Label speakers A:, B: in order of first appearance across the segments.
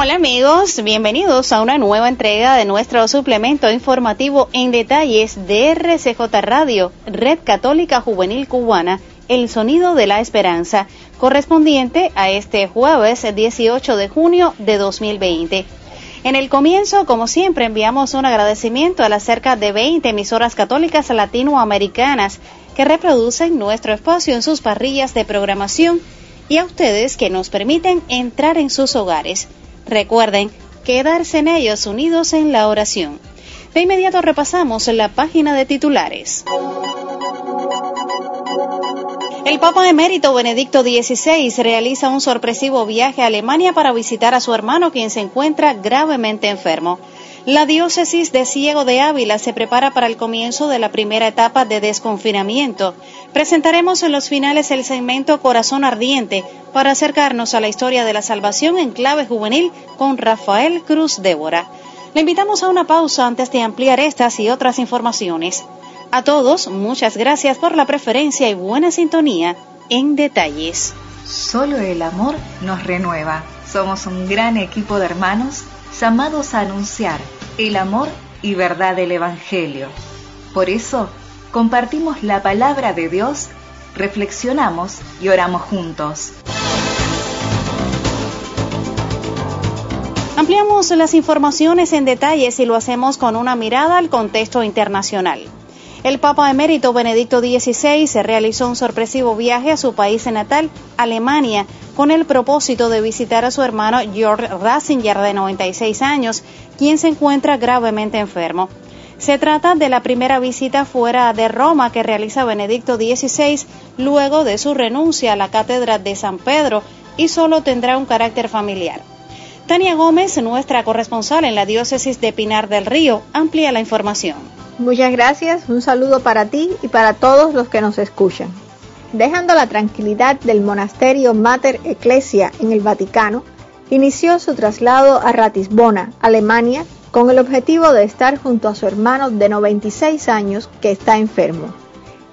A: Hola amigos, bienvenidos a una nueva entrega de nuestro suplemento informativo en detalles de RCJ Radio, Red Católica Juvenil Cubana, El Sonido de la Esperanza, correspondiente a este jueves 18 de junio de 2020. En el comienzo, como siempre, enviamos un agradecimiento a las cerca de 20 emisoras católicas latinoamericanas que reproducen nuestro espacio en sus parrillas de programación y a ustedes que nos permiten entrar en sus hogares. Recuerden quedarse en ellos unidos en la oración. De inmediato repasamos la página de titulares. El Papa emérito Benedicto XVI realiza un sorpresivo viaje a Alemania para visitar a su hermano quien se encuentra gravemente enfermo. La diócesis de Ciego de Ávila se prepara para el comienzo de la primera etapa de desconfinamiento. Presentaremos en los finales el segmento Corazón Ardiente para acercarnos a la historia de la salvación en clave juvenil con Rafael Cruz Débora. Le invitamos a una pausa antes de ampliar estas y otras informaciones. A todos, muchas gracias por la preferencia y buena sintonía en detalles.
B: Solo el amor nos renueva. Somos un gran equipo de hermanos llamados a anunciar el amor y verdad del Evangelio. Por eso, compartimos la palabra de Dios, reflexionamos y oramos juntos.
A: Ampliamos las informaciones en detalles y lo hacemos con una mirada al contexto internacional. El Papa emérito Benedicto XVI se realizó un sorpresivo viaje a su país natal, Alemania, con el propósito de visitar a su hermano George Ratzinger, de 96 años, quien se encuentra gravemente enfermo. Se trata de la primera visita fuera de Roma que realiza Benedicto XVI luego de su renuncia a la cátedra de San Pedro y solo tendrá un carácter familiar. Tania Gómez, nuestra corresponsal en la diócesis de Pinar del Río, amplía la información.
C: Muchas gracias, un saludo para ti y para todos los que nos escuchan. Dejando la tranquilidad del monasterio Mater Ecclesia en el Vaticano, inició su traslado a Ratisbona, Alemania, con el objetivo de estar junto a su hermano de 96 años que está enfermo.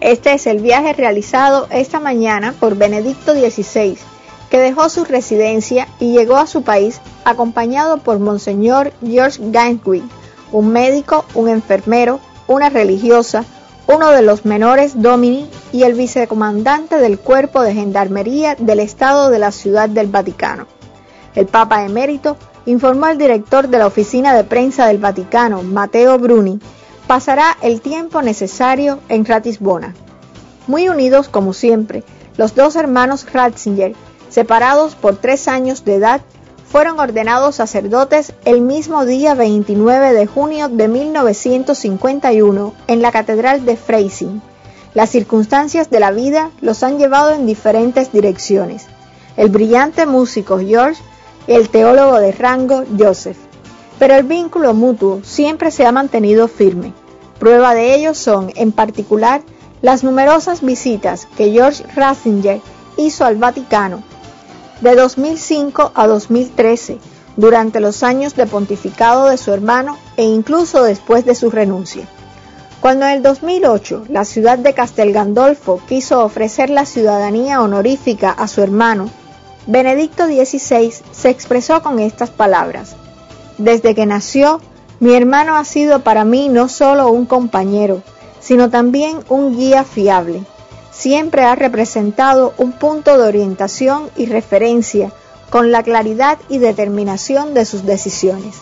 C: Este es el viaje realizado esta mañana por Benedicto XVI, que dejó su residencia y llegó a su país acompañado por Monseñor George Gainswick, un médico, un enfermero, una religiosa, uno de los menores Domini y el vicecomandante del cuerpo de gendarmería del Estado de la Ciudad del Vaticano. El Papa emérito informó al director de la oficina de prensa del Vaticano, Matteo Bruni, pasará el tiempo necesario en Ratisbona. Muy unidos como siempre, los dos hermanos Ratzinger, separados por tres años de edad, fueron ordenados sacerdotes el mismo día 29 de junio de 1951 en la Catedral de Freising. Las circunstancias de la vida los han llevado en diferentes direcciones. El brillante músico George y el teólogo de rango Joseph. Pero el vínculo mutuo siempre se ha mantenido firme. Prueba de ello son, en particular, las numerosas visitas que George Ratzinger hizo al Vaticano de 2005 a 2013, durante los años de pontificado de su hermano e incluso después de su renuncia. Cuando en el 2008 la ciudad de Castel Gandolfo quiso ofrecer la ciudadanía honorífica a su hermano, Benedicto XVI se expresó con estas palabras. Desde que nació, mi hermano ha sido para mí no solo un compañero, sino también un guía fiable siempre ha representado un punto de orientación y referencia con la claridad y determinación de sus decisiones.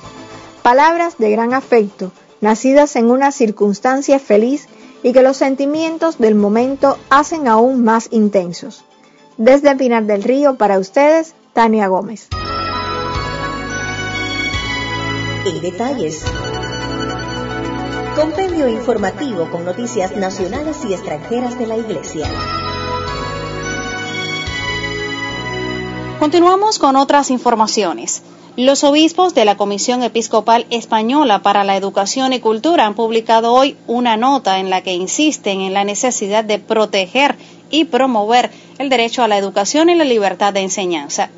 C: Palabras de gran afecto, nacidas en una circunstancia feliz y que los sentimientos del momento hacen aún más intensos. Desde Pinar del Río para ustedes, Tania Gómez.
D: Detalles. Compendio informativo con noticias nacionales y extranjeras de la Iglesia.
A: Continuamos con otras informaciones. Los obispos de la Comisión Episcopal Española para la Educación y Cultura han publicado hoy una nota en la que insisten en la necesidad de proteger y promover el derecho a la educación y la libertad de enseñanza.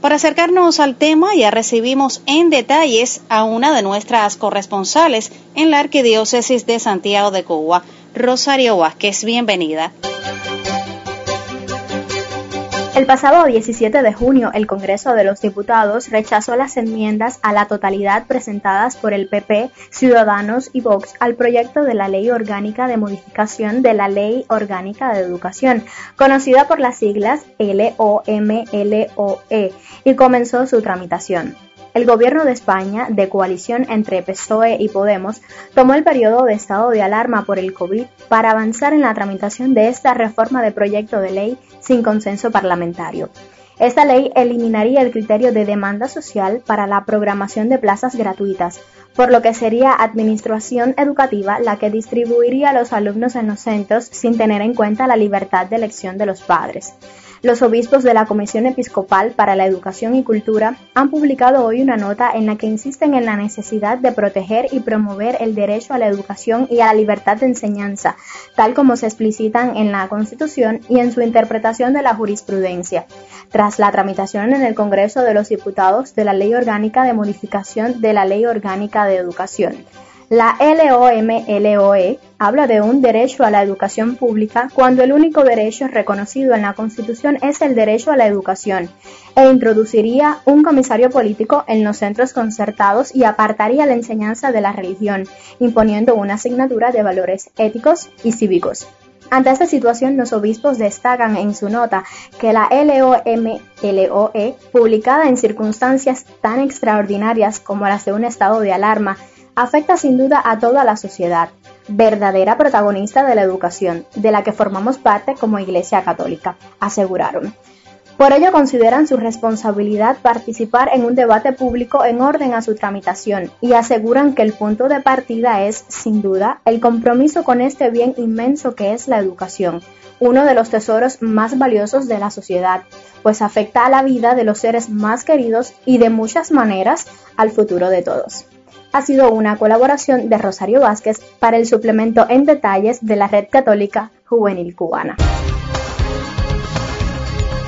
A: Para acercarnos al tema ya recibimos en detalles a una de nuestras corresponsales en la Arquidiócesis de Santiago de Cuba, Rosario Vázquez. Bienvenida.
E: El pasado 17 de junio, el Congreso de los Diputados rechazó las enmiendas a la totalidad presentadas por el PP, Ciudadanos y Vox al proyecto de la Ley Orgánica de Modificación de la Ley Orgánica de Educación, conocida por las siglas LOMLOE, y comenzó su tramitación. El gobierno de España, de coalición entre PSOE y Podemos, tomó el periodo de estado de alarma por el COVID para avanzar en la tramitación de esta reforma de proyecto de ley sin consenso parlamentario. Esta ley eliminaría el criterio de demanda social para la programación de plazas gratuitas, por lo que sería Administración Educativa la que distribuiría a los alumnos en los centros sin tener en cuenta la libertad de elección de los padres. Los obispos de la Comisión Episcopal para la Educación y Cultura han publicado hoy una nota en la que insisten en la necesidad de proteger y promover el derecho a la educación y a la libertad de enseñanza, tal como se explicitan en la Constitución y en su interpretación de la jurisprudencia. Tras la tramitación en el Congreso de los Diputados de la Ley Orgánica de Modificación de la Ley Orgánica de Educación. La LOMLOE habla de un derecho a la educación pública cuando el único derecho reconocido en la Constitución es el derecho a la educación e introduciría un comisario político en los centros concertados y apartaría la enseñanza de la religión, imponiendo una asignatura de valores éticos y cívicos. Ante esta situación, los obispos destacan en su nota que la LOMLOE, publicada en circunstancias tan extraordinarias como las de un estado de alarma, afecta sin duda a toda la sociedad, verdadera protagonista de la educación, de la que formamos parte como Iglesia Católica, aseguraron. Por ello consideran su responsabilidad participar en un debate público en orden a su tramitación y aseguran que el punto de partida es, sin duda, el compromiso con este bien inmenso que es la educación, uno de los tesoros más valiosos de la sociedad, pues afecta a la vida de los seres más queridos y de muchas maneras al futuro de todos ha sido una colaboración de Rosario Vázquez para el suplemento en detalles de la Red Católica Juvenil Cubana.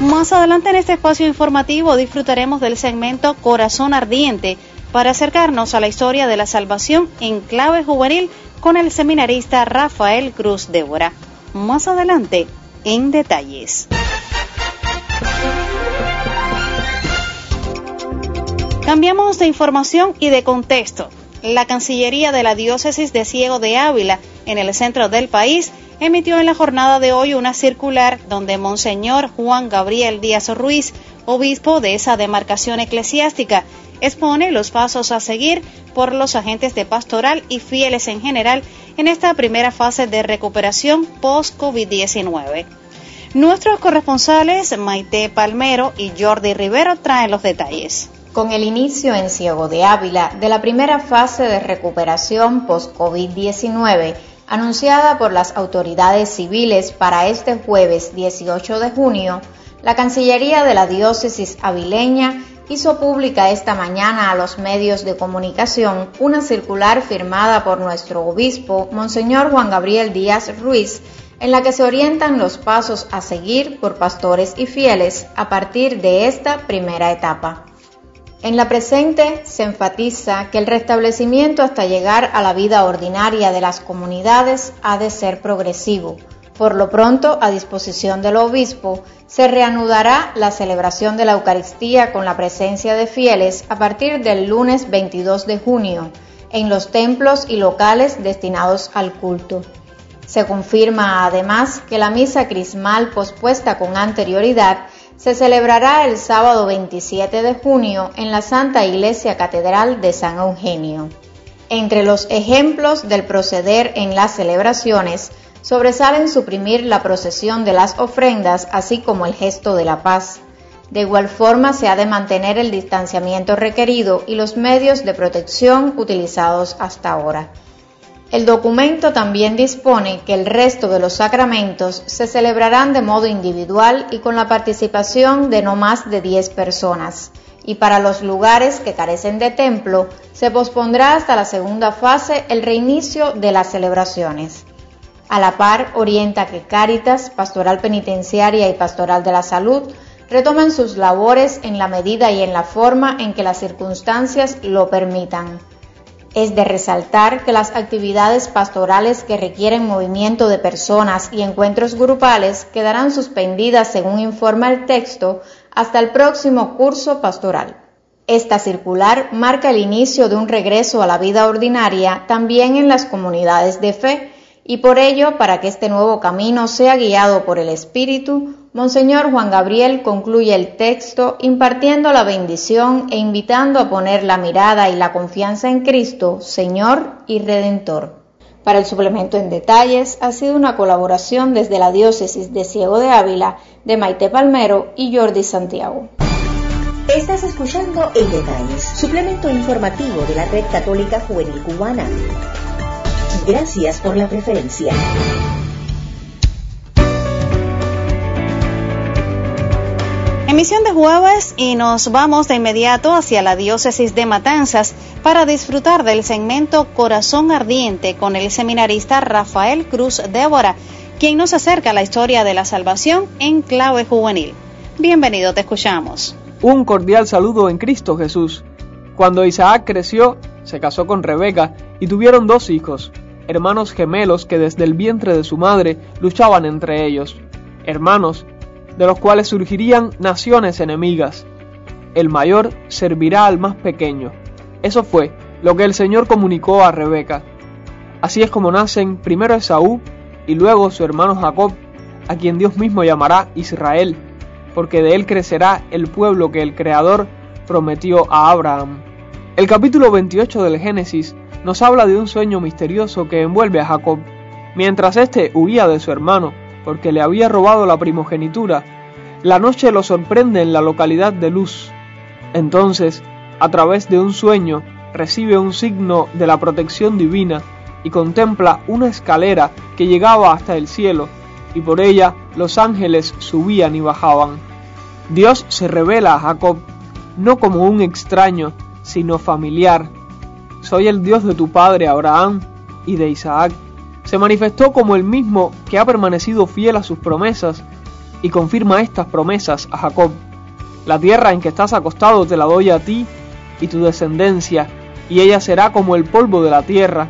A: Más adelante en este espacio informativo disfrutaremos del segmento Corazón Ardiente para acercarnos a la historia de la salvación en clave juvenil con el seminarista Rafael Cruz Débora. Más adelante, en detalles. Cambiamos de información y de contexto. La Cancillería de la Diócesis de Ciego de Ávila, en el centro del país, emitió en la jornada de hoy una circular donde Monseñor Juan Gabriel Díaz Ruiz, obispo de esa demarcación eclesiástica, expone los pasos a seguir por los agentes de pastoral y fieles en general en esta primera fase de recuperación post-COVID-19. Nuestros corresponsales Maite Palmero y Jordi Rivero traen los detalles
F: con el inicio en Ciego de Ávila de la primera fase de recuperación post-COVID-19 anunciada por las autoridades civiles para este jueves 18 de junio, la Cancillería de la Diócesis avileña hizo pública esta mañana a los medios de comunicación una circular firmada por nuestro obispo, Monseñor Juan Gabriel Díaz Ruiz, en la que se orientan los pasos a seguir por pastores y fieles a partir de esta primera etapa. En la presente se enfatiza que el restablecimiento hasta llegar a la vida ordinaria de las comunidades ha de ser progresivo. Por lo pronto, a disposición del obispo, se reanudará la celebración de la Eucaristía con la presencia de fieles a partir del lunes 22 de junio en los templos y locales destinados al culto. Se confirma además que la misa crismal pospuesta con anterioridad se celebrará el sábado 27 de junio en la Santa Iglesia Catedral de San Eugenio. Entre los ejemplos del proceder en las celebraciones sobresalen suprimir la procesión de las ofrendas así como el gesto de la paz. De igual forma se ha de mantener el distanciamiento requerido y los medios de protección utilizados hasta ahora. El documento también dispone que el resto de los sacramentos se celebrarán de modo individual y con la participación de no más de 10 personas, y para los lugares que carecen de templo se pospondrá hasta la segunda fase el reinicio de las celebraciones. A la par, orienta que Cáritas, Pastoral Penitenciaria y Pastoral de la Salud retomen sus labores en la medida y en la forma en que las circunstancias lo permitan. Es de resaltar que las actividades pastorales que requieren movimiento de personas y encuentros grupales quedarán suspendidas, según informa el texto, hasta el próximo curso pastoral. Esta circular marca el inicio de un regreso a la vida ordinaria también en las comunidades de fe y por ello, para que este nuevo camino sea guiado por el Espíritu, Monseñor Juan Gabriel concluye el texto impartiendo la bendición e invitando a poner la mirada y la confianza en Cristo, Señor y Redentor. Para el suplemento en detalles ha sido una colaboración desde la diócesis de Ciego de Ávila de Maite Palmero y Jordi Santiago.
D: Estás escuchando En Detalles, suplemento informativo de la Red Católica Juvenil Cubana. Gracias por la preferencia.
A: Emisión de jueves y nos vamos de inmediato hacia la diócesis de Matanzas para disfrutar del segmento Corazón Ardiente con el seminarista Rafael Cruz Débora, quien nos acerca a la historia de la salvación en clave juvenil. Bienvenido, te escuchamos.
G: Un cordial saludo en Cristo Jesús. Cuando Isaac creció, se casó con Rebeca y tuvieron dos hijos, hermanos gemelos que desde el vientre de su madre luchaban entre ellos, hermanos de los cuales surgirían naciones enemigas. El mayor servirá al más pequeño. Eso fue lo que el Señor comunicó a Rebeca. Así es como nacen primero Esaú y luego su hermano Jacob, a quien Dios mismo llamará Israel, porque de él crecerá el pueblo que el Creador prometió a Abraham. El capítulo 28 del Génesis nos habla de un sueño misterioso que envuelve a Jacob. Mientras éste huía de su hermano, porque le había robado la primogenitura, la noche lo sorprende en la localidad de Luz. Entonces, a través de un sueño, recibe un signo de la protección divina y contempla una escalera que llegaba hasta el cielo, y por ella los ángeles subían y bajaban. Dios se revela a Jacob no como un extraño, sino familiar, soy el Dios de tu padre Abraham y de Isaac. Se manifestó como el mismo que ha permanecido fiel a sus promesas y confirma estas promesas a Jacob. La tierra en que estás acostado te la doy a ti y tu descendencia, y ella será como el polvo de la tierra,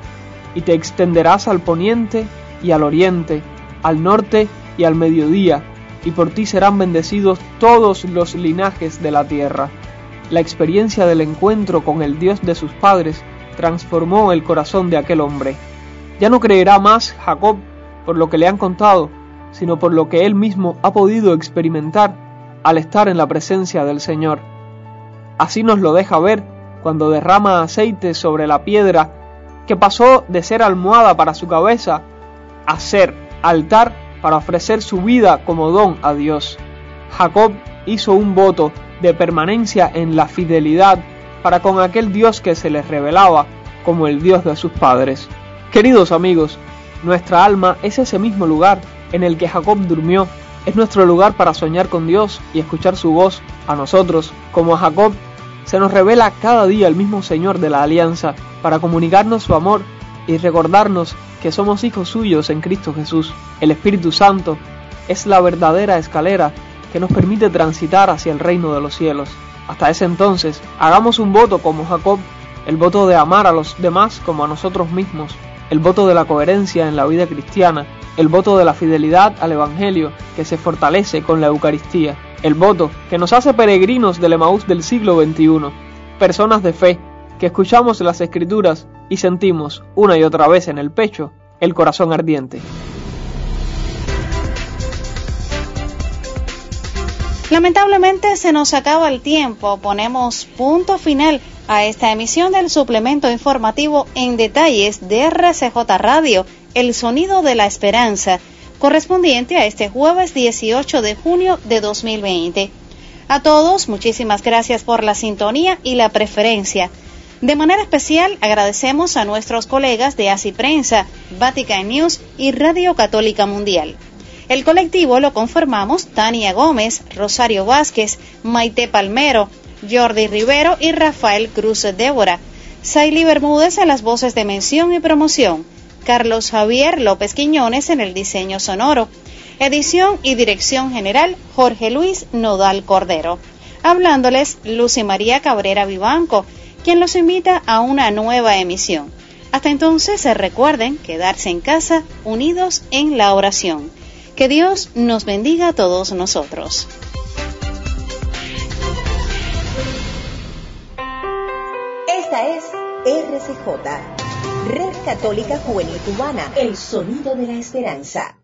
G: y te extenderás al poniente y al oriente, al norte y al mediodía, y por ti serán bendecidos todos los linajes de la tierra. La experiencia del encuentro con el Dios de sus padres transformó el corazón de aquel hombre. Ya no creerá más Jacob por lo que le han contado, sino por lo que él mismo ha podido experimentar al estar en la presencia del Señor. Así nos lo deja ver cuando derrama aceite sobre la piedra que pasó de ser almohada para su cabeza a ser altar para ofrecer su vida como don a Dios. Jacob hizo un voto de permanencia en la fidelidad para con aquel Dios que se les revelaba como el Dios de sus padres. Queridos amigos, nuestra alma es ese mismo lugar en el que Jacob durmió. Es nuestro lugar para soñar con Dios y escuchar su voz. A nosotros, como a Jacob, se nos revela cada día el mismo Señor de la alianza para comunicarnos su amor y recordarnos que somos hijos suyos en Cristo Jesús. El Espíritu Santo es la verdadera escalera que nos permite transitar hacia el reino de los cielos. Hasta ese entonces, hagamos un voto como Jacob, el voto de amar a los demás como a nosotros mismos, el voto de la coherencia en la vida cristiana, el voto de la fidelidad al Evangelio que se fortalece con la Eucaristía, el voto que nos hace peregrinos del Emaús del siglo XXI, personas de fe que escuchamos las Escrituras y sentimos una y otra vez en el pecho el corazón ardiente.
A: Lamentablemente se nos acaba el tiempo. Ponemos punto final a esta emisión del suplemento informativo en detalles de RCJ Radio, El Sonido de la Esperanza, correspondiente a este jueves 18 de junio de 2020. A todos, muchísimas gracias por la sintonía y la preferencia. De manera especial agradecemos a nuestros colegas de ACI Prensa, Vatican News y Radio Católica Mundial. El colectivo lo conformamos Tania Gómez, Rosario Vázquez, Maite Palmero, Jordi Rivero y Rafael Cruz Débora. Saily Bermúdez en las voces de mención y promoción. Carlos Javier López Quiñones en el diseño sonoro. Edición y dirección general Jorge Luis Nodal Cordero. Hablándoles Lucy María Cabrera Vivanco, quien los invita a una nueva emisión. Hasta entonces se recuerden quedarse en casa unidos en la oración. Que Dios nos bendiga a todos nosotros.
D: Esta es RCJ, Red Católica Juvenil Cubana, el sonido de la esperanza.